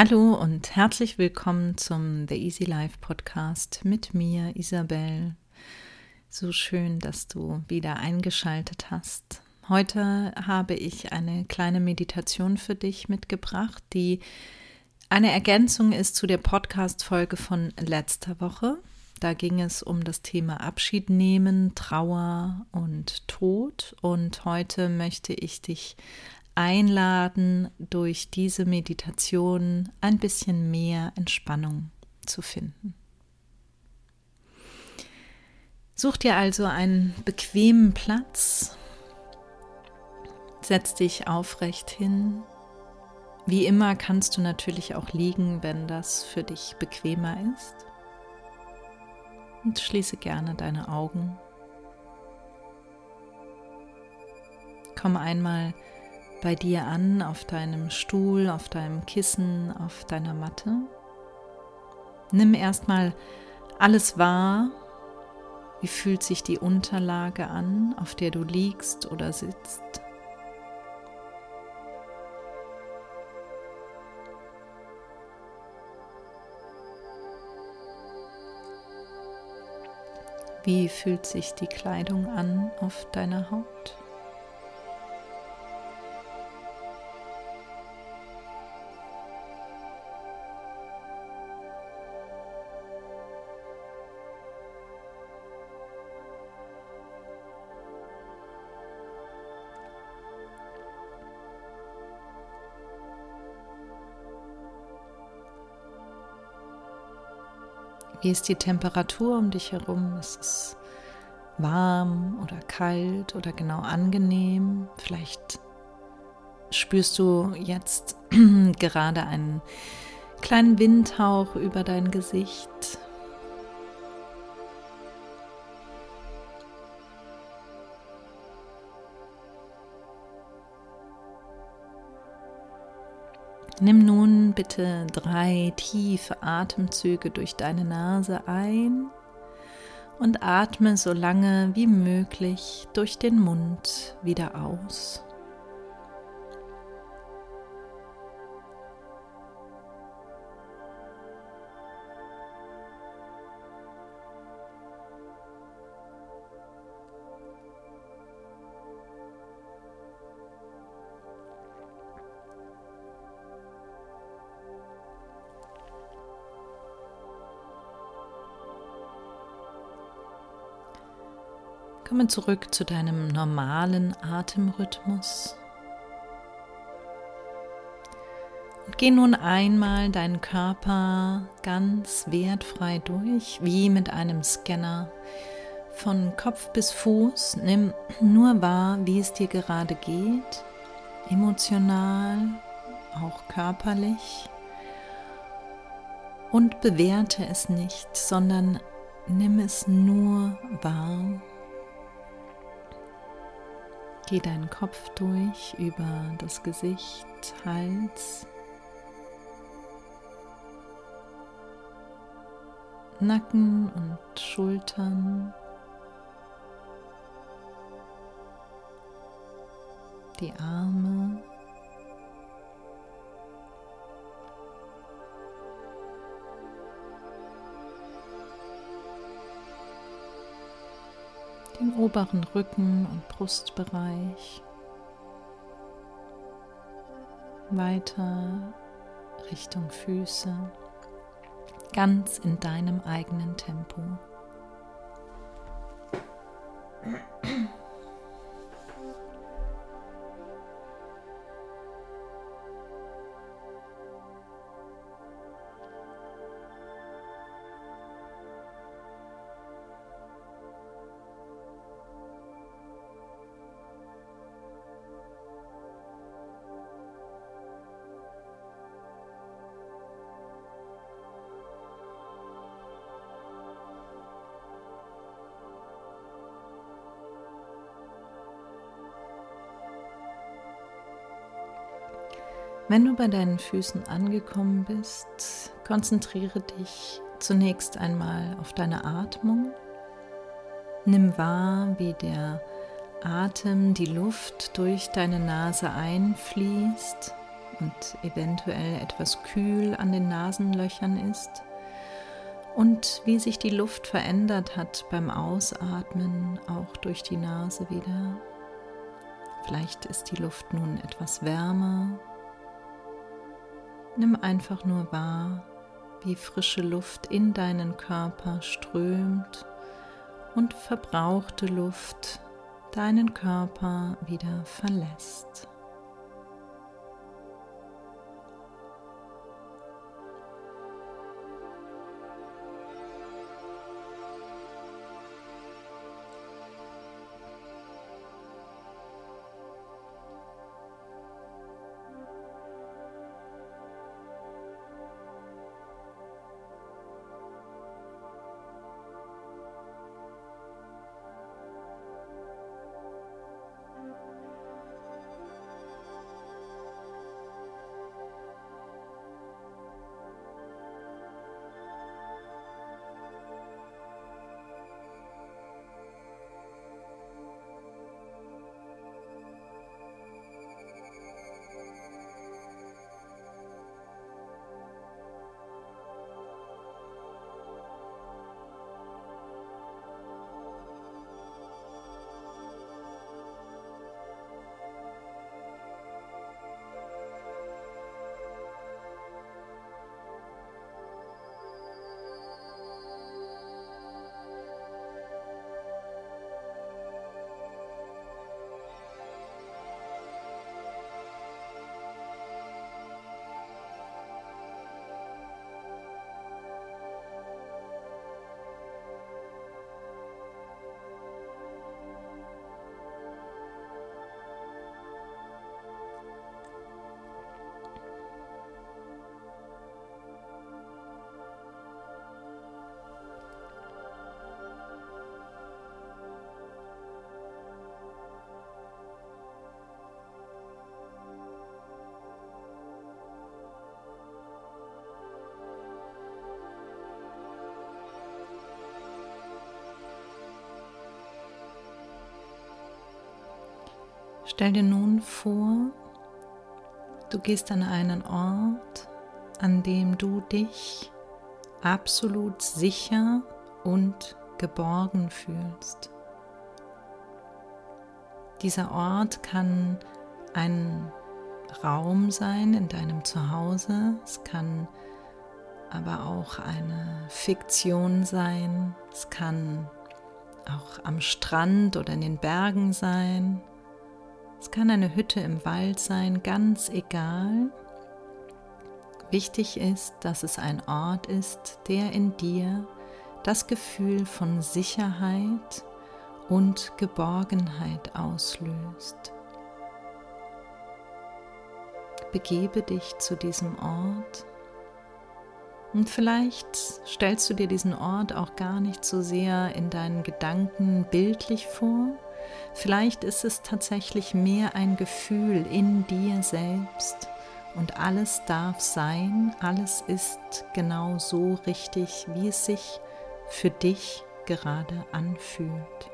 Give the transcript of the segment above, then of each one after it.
Hallo und herzlich willkommen zum The Easy Life Podcast mit mir, Isabel. So schön, dass du wieder eingeschaltet hast. Heute habe ich eine kleine Meditation für dich mitgebracht, die eine Ergänzung ist zu der Podcast-Folge von letzter Woche. Da ging es um das Thema Abschied nehmen, Trauer und Tod. Und heute möchte ich dich einladen, durch diese Meditation ein bisschen mehr Entspannung zu finden. Such dir also einen bequemen Platz, setz dich aufrecht hin. Wie immer kannst du natürlich auch liegen, wenn das für dich bequemer ist. Und schließe gerne deine Augen. Komm einmal bei dir an, auf deinem Stuhl, auf deinem Kissen, auf deiner Matte. Nimm erstmal alles wahr. Wie fühlt sich die Unterlage an, auf der du liegst oder sitzt? Wie fühlt sich die Kleidung an auf deiner Haut? Wie ist die Temperatur um dich herum? Ist es warm oder kalt oder genau angenehm? Vielleicht spürst du jetzt gerade einen kleinen Windhauch über dein Gesicht Nimm nun bitte drei tiefe Atemzüge durch deine Nase ein und atme so lange wie möglich durch den Mund wieder aus. Komme zurück zu deinem normalen Atemrhythmus. Und geh nun einmal deinen Körper ganz wertfrei durch, wie mit einem Scanner. Von Kopf bis Fuß nimm nur wahr, wie es dir gerade geht, emotional, auch körperlich. Und bewerte es nicht, sondern nimm es nur wahr. Geh deinen Kopf durch über das Gesicht, Hals, Nacken und Schultern, die Arme. Oberen Rücken- und Brustbereich, weiter Richtung Füße, ganz in deinem eigenen Tempo. Wenn du bei deinen Füßen angekommen bist, konzentriere dich zunächst einmal auf deine Atmung. Nimm wahr, wie der Atem die Luft durch deine Nase einfließt und eventuell etwas kühl an den Nasenlöchern ist und wie sich die Luft verändert hat beim Ausatmen, auch durch die Nase wieder. Vielleicht ist die Luft nun etwas wärmer. Nimm einfach nur wahr, wie frische Luft in deinen Körper strömt und verbrauchte Luft deinen Körper wieder verlässt. Stell dir nun vor, du gehst an einen Ort, an dem du dich absolut sicher und geborgen fühlst. Dieser Ort kann ein Raum sein in deinem Zuhause, es kann aber auch eine Fiktion sein, es kann auch am Strand oder in den Bergen sein, es kann eine Hütte im Wald sein, ganz egal. Wichtig ist, dass es ein Ort ist, der in dir das Gefühl von Sicherheit und Geborgenheit auslöst. Begebe dich zu diesem Ort und vielleicht stellst du dir diesen Ort auch gar nicht so sehr in deinen Gedanken bildlich vor, Vielleicht ist es tatsächlich mehr ein Gefühl in dir selbst und alles darf sein, alles ist genau so richtig, wie es sich für dich gerade anfühlt.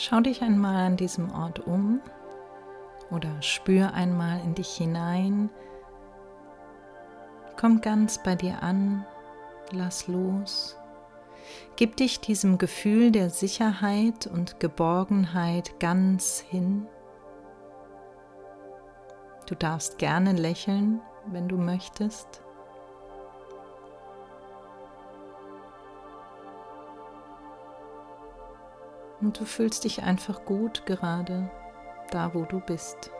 Schau dich einmal an diesem Ort um oder spür einmal in dich hinein. Komm ganz bei dir an, lass los. Gib dich diesem Gefühl der Sicherheit und Geborgenheit ganz hin. Du darfst gerne lächeln, wenn du möchtest. Und du fühlst dich einfach gut gerade da, wo du bist.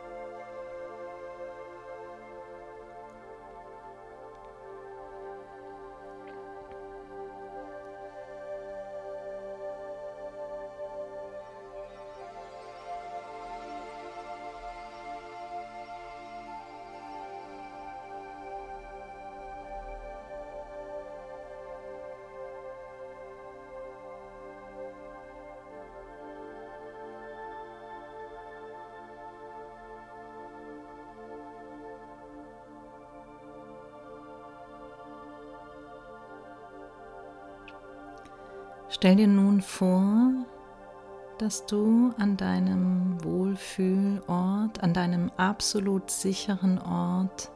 Stell dir nun vor, dass du an deinem Wohlfühlort, an deinem absolut sicheren Ort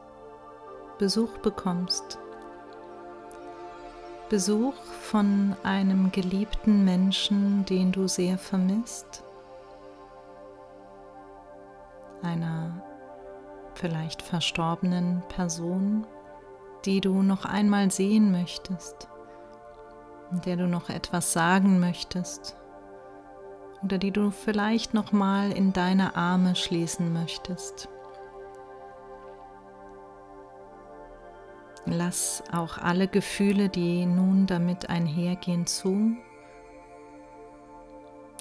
Besuch bekommst. Besuch von einem geliebten Menschen, den du sehr vermisst, einer vielleicht verstorbenen Person, die du noch einmal sehen möchtest, der du noch etwas sagen möchtest oder die du vielleicht noch mal in deine Arme schließen möchtest. Lass auch alle Gefühle, die nun damit einhergehen, zu.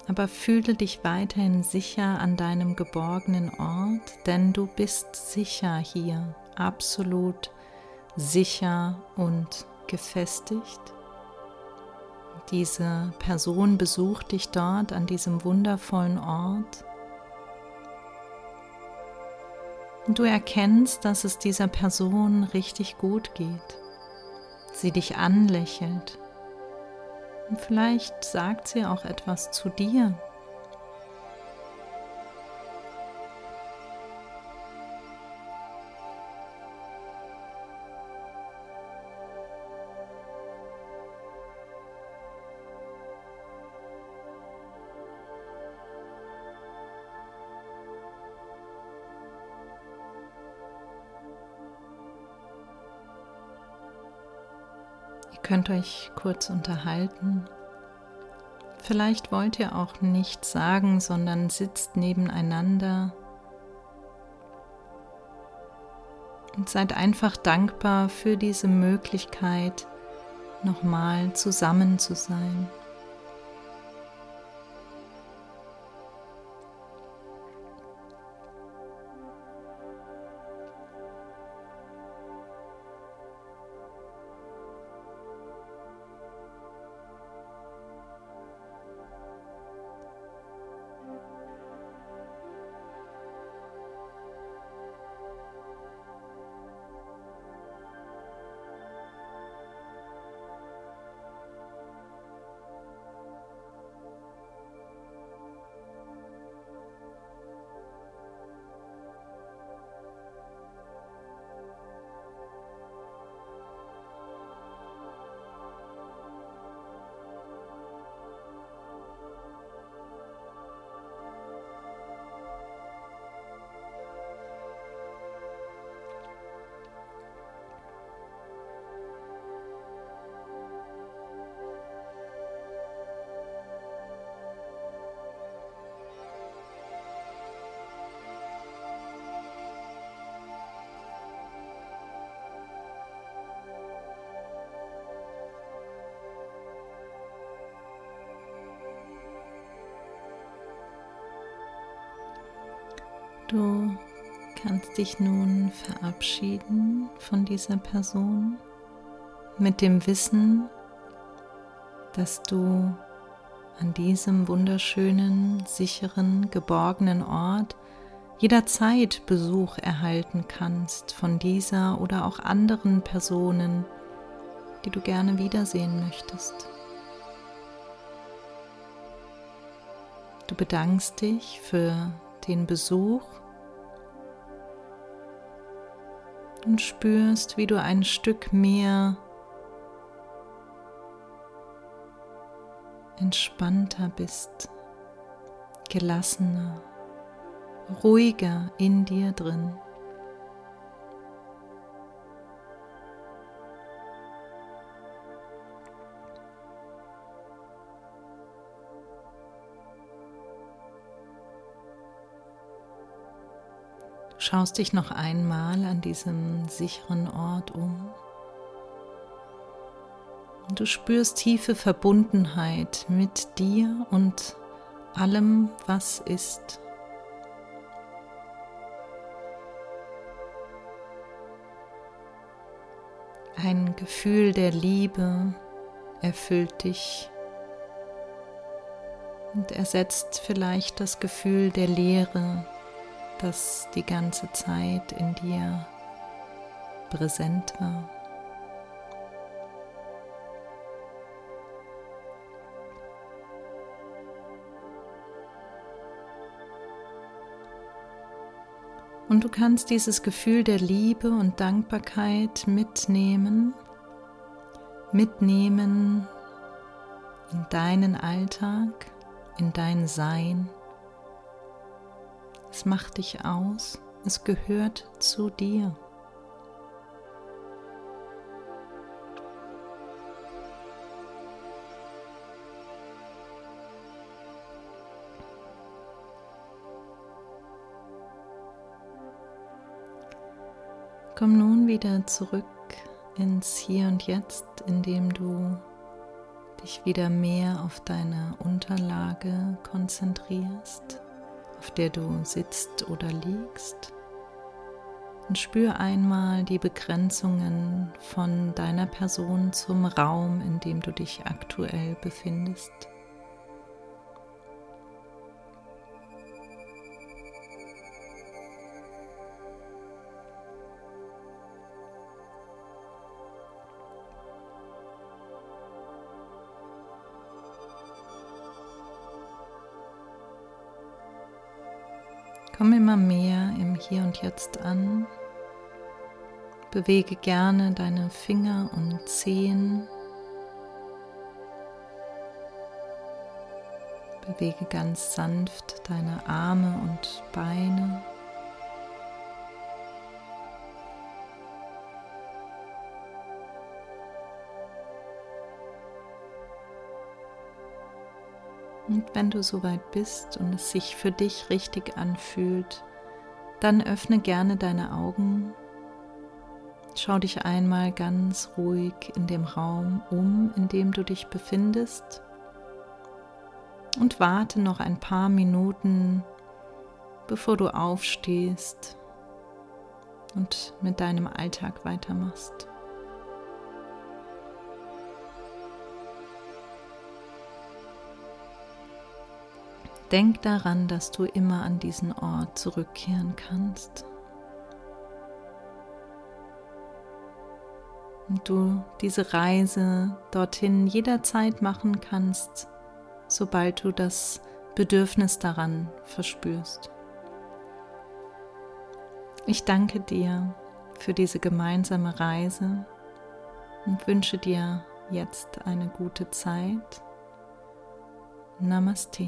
Aber fühle dich weiterhin sicher an deinem geborgenen Ort, denn du bist sicher hier, absolut sicher und gefestigt. Diese Person besucht dich dort an diesem wundervollen Ort Und du erkennst, dass es dieser Person richtig gut geht. Sie dich anlächelt. Und vielleicht sagt sie auch etwas zu dir. Könnt euch kurz unterhalten. Vielleicht wollt ihr auch nichts sagen, sondern sitzt nebeneinander und seid einfach dankbar für diese Möglichkeit, nochmal zusammen zu sein. Du kannst dich nun verabschieden von dieser Person mit dem Wissen, dass du an diesem wunderschönen, sicheren, geborgenen Ort jederzeit Besuch erhalten kannst von dieser oder auch anderen Personen, die du gerne wiedersehen möchtest. Du bedankst dich für den Besuch und spürst, wie du ein Stück mehr entspannter bist, gelassener, ruhiger in dir drin. Schaust dich noch einmal an diesem sicheren Ort um. Du spürst tiefe Verbundenheit mit dir und allem, was ist. Ein Gefühl der Liebe erfüllt dich und ersetzt vielleicht das Gefühl der Leere, das die ganze Zeit in dir präsent war. Und du kannst dieses Gefühl der Liebe und Dankbarkeit mitnehmen, mitnehmen in deinen Alltag, in dein Sein. Es macht dich aus, es gehört zu dir. Komm nun wieder zurück ins Hier und Jetzt, indem du dich wieder mehr auf deine Unterlage konzentrierst, auf der du sitzt oder liegst. Und spür einmal die Begrenzungen von deiner Person zum Raum, in dem du dich aktuell befindest. Komm immer mehr im Hier und Jetzt an. Bewege gerne deine Finger und Zehen. Bewege ganz sanft deine Arme und Beine. Und wenn du soweit bist und es sich für dich richtig anfühlt, dann öffne gerne deine Augen. Schau dich einmal ganz ruhig in dem Raum um, in dem du dich befindest. Und warte noch ein paar Minuten, bevor du aufstehst und mit deinem Alltag weitermachst. Denk daran, dass du immer an diesen Ort zurückkehren kannst. Und du diese Reise dorthin jederzeit machen kannst, sobald du das Bedürfnis daran verspürst. Ich danke dir für diese gemeinsame Reise und wünsche dir jetzt eine gute Zeit. Namaste.